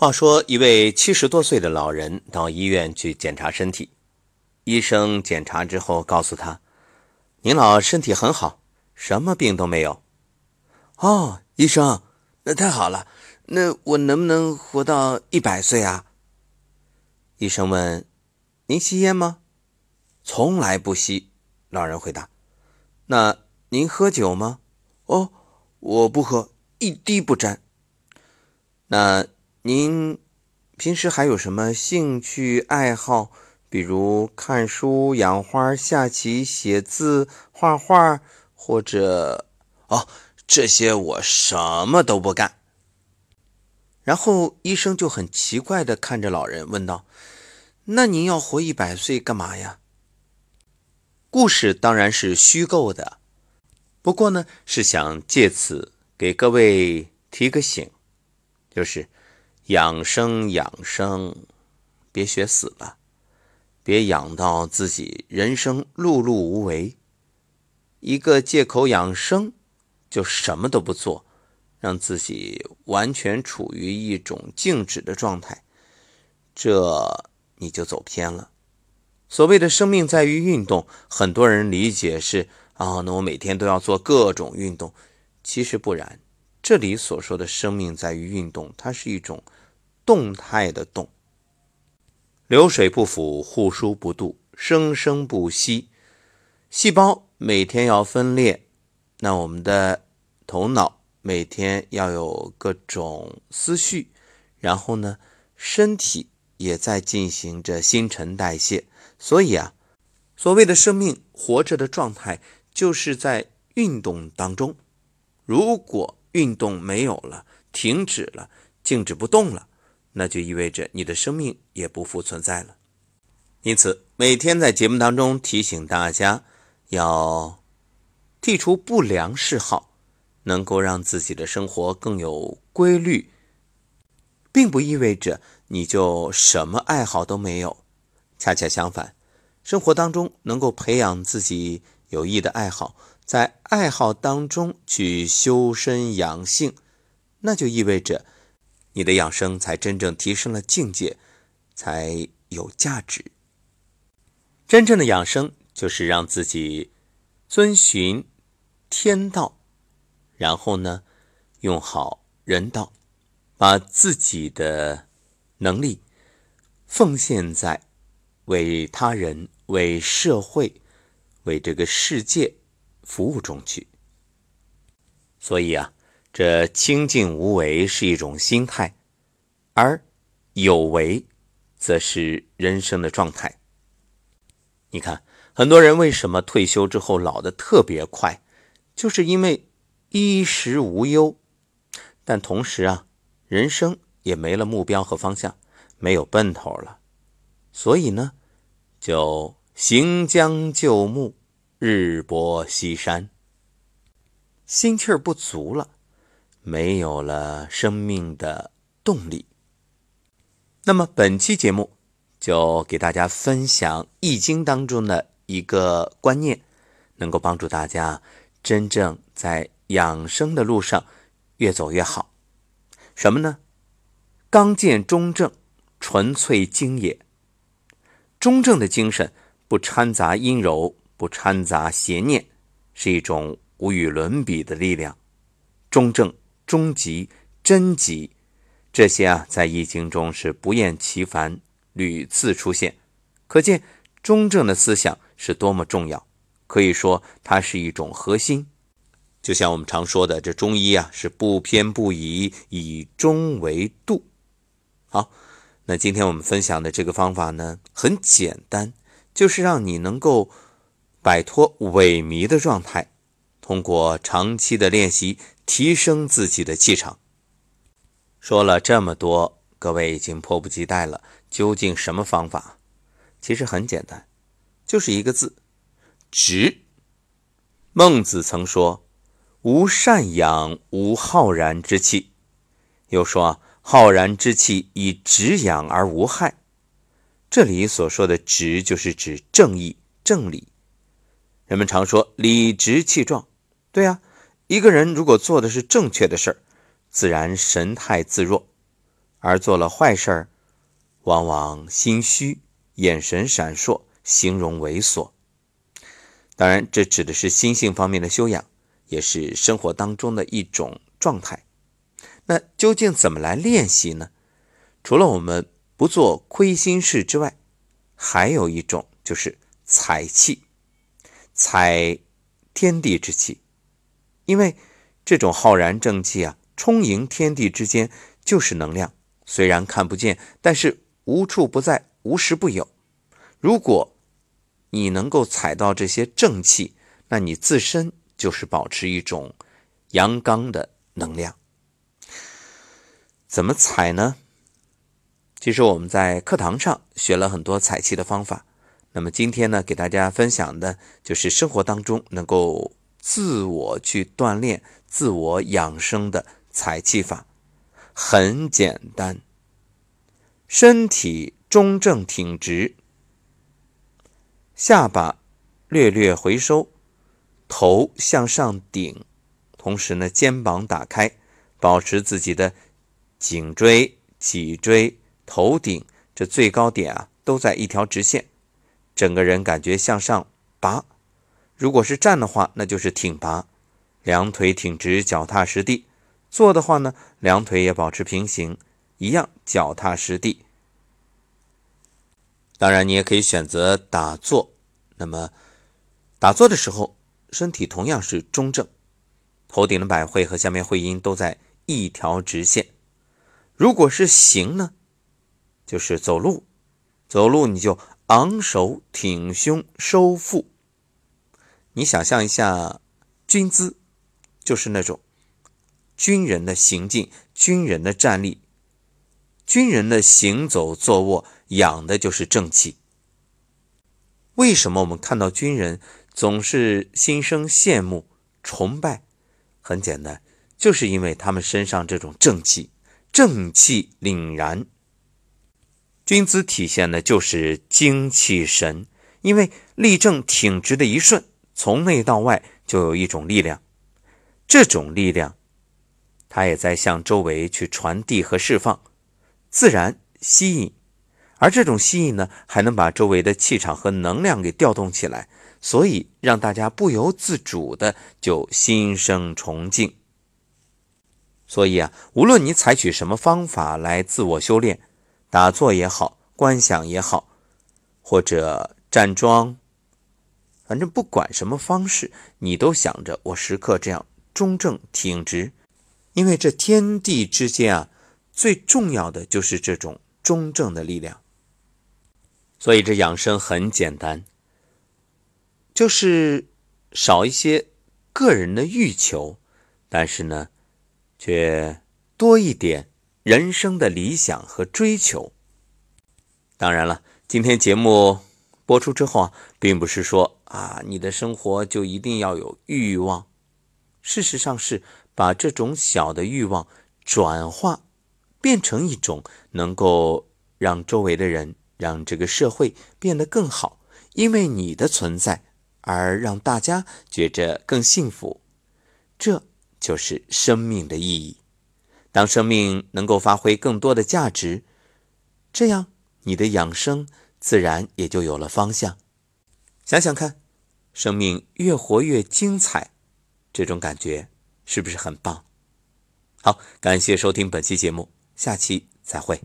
话说，一位七十多岁的老人到医院去检查身体，医生检查之后告诉他：“您老身体很好，什么病都没有。”哦，医生，那太好了。那我能不能活到一百岁啊？医生问：“您吸烟吗？”“从来不吸。”老人回答。“那您喝酒吗？”“哦，我不喝，一滴不沾。”“那？”您平时还有什么兴趣爱好？比如看书、养花、下棋、写字、画画，或者……哦，这些我什么都不干。然后医生就很奇怪的看着老人，问道：“那您要活一百岁干嘛呀？”故事当然是虚构的，不过呢，是想借此给各位提个醒，就是。养生养生，别学死了，别养到自己人生碌碌无为。一个借口养生，就什么都不做，让自己完全处于一种静止的状态，这你就走偏了。所谓的生命在于运动，很多人理解是啊，那我每天都要做各种运动，其实不然。这里所说的生命在于运动，它是一种。动态的动，流水不腐，户枢不蠹，生生不息。细胞每天要分裂，那我们的头脑每天要有各种思绪，然后呢，身体也在进行着新陈代谢。所以啊，所谓的生命活着的状态，就是在运动当中。如果运动没有了，停止了，静止不动了。那就意味着你的生命也不复存在了。因此，每天在节目当中提醒大家，要剔除不良嗜好，能够让自己的生活更有规律，并不意味着你就什么爱好都没有。恰恰相反，生活当中能够培养自己有益的爱好，在爱好当中去修身养性，那就意味着。你的养生才真正提升了境界，才有价值。真正的养生就是让自己遵循天道，然后呢，用好人道，把自己的能力奉献在为他人、为社会、为这个世界服务中去。所以啊。这清净无为是一种心态，而有为则是人生的状态。你看，很多人为什么退休之后老得特别快，就是因为衣食无忧，但同时啊，人生也没了目标和方向，没有奔头了，所以呢，就行将就木，日薄西山，心气儿不足了。没有了生命的动力。那么本期节目就给大家分享《易经》当中的一个观念，能够帮助大家真正在养生的路上越走越好。什么呢？刚健中正，纯粹精也。中正的精神不掺杂阴柔，不掺杂邪念，是一种无与伦比的力量。中正。终极、真极，这些啊，在易经中是不厌其烦、屡次出现，可见中正的思想是多么重要。可以说，它是一种核心。就像我们常说的，这中医啊，是不偏不倚，以中为度。好，那今天我们分享的这个方法呢，很简单，就是让你能够摆脱萎靡的状态，通过长期的练习。提升自己的气场。说了这么多，各位已经迫不及待了。究竟什么方法？其实很简单，就是一个字：直。孟子曾说：“无善养，无浩然之气。”又说：“浩然之气以直养而无害。”这里所说的“直”，就是指正义、正理。人们常说“理直气壮”，对啊。一个人如果做的是正确的事儿，自然神态自若；而做了坏事儿，往往心虚、眼神闪烁、形容猥琐。当然，这指的是心性方面的修养，也是生活当中的一种状态。那究竟怎么来练习呢？除了我们不做亏心事之外，还有一种就是采气，采天地之气。因为这种浩然正气啊，充盈天地之间，就是能量。虽然看不见，但是无处不在，无时不有。如果你能够采到这些正气，那你自身就是保持一种阳刚的能量。怎么采呢？其实我们在课堂上学了很多采气的方法。那么今天呢，给大家分享的就是生活当中能够自我去锻炼、自我养生的采气法。很简单，身体中正挺直，下巴略略回收，头向上顶，同时呢，肩膀打开，保持自己的颈椎、脊椎、头顶这最高点啊，都在一条直线，整个人感觉向上拔。如果是站的话，那就是挺拔，两腿挺直，脚踏实地。坐的话呢，两腿也保持平行，一样脚踏实地。当然，你也可以选择打坐。那么，打坐的时候，身体同样是中正，头顶的百会和下面会阴都在一条直线。如果是行呢，就是走路，走路你就昂首挺胸收腹。你想象一下，军姿，就是那种。军人的行进，军人的站立，军人的行走坐卧，养的就是正气。为什么我们看到军人总是心生羡慕、崇拜？很简单，就是因为他们身上这种正气，正气凛然。军姿体现的就是精气神，因为立正挺直的一瞬，从内到外就有一种力量，这种力量。它也在向周围去传递和释放，自然吸引，而这种吸引呢，还能把周围的气场和能量给调动起来，所以让大家不由自主的就心生崇敬。所以啊，无论你采取什么方法来自我修炼，打坐也好，观想也好，或者站桩，反正不管什么方式，你都想着我时刻这样中正挺直。因为这天地之间啊，最重要的就是这种中正的力量。所以这养生很简单，就是少一些个人的欲求，但是呢，却多一点人生的理想和追求。当然了，今天节目播出之后啊，并不是说啊，你的生活就一定要有欲望。事实上是。把这种小的欲望转化，变成一种能够让周围的人、让这个社会变得更好，因为你的存在而让大家觉着更幸福，这就是生命的意义。当生命能够发挥更多的价值，这样你的养生自然也就有了方向。想想看，生命越活越精彩，这种感觉。是不是很棒？好，感谢收听本期节目，下期再会。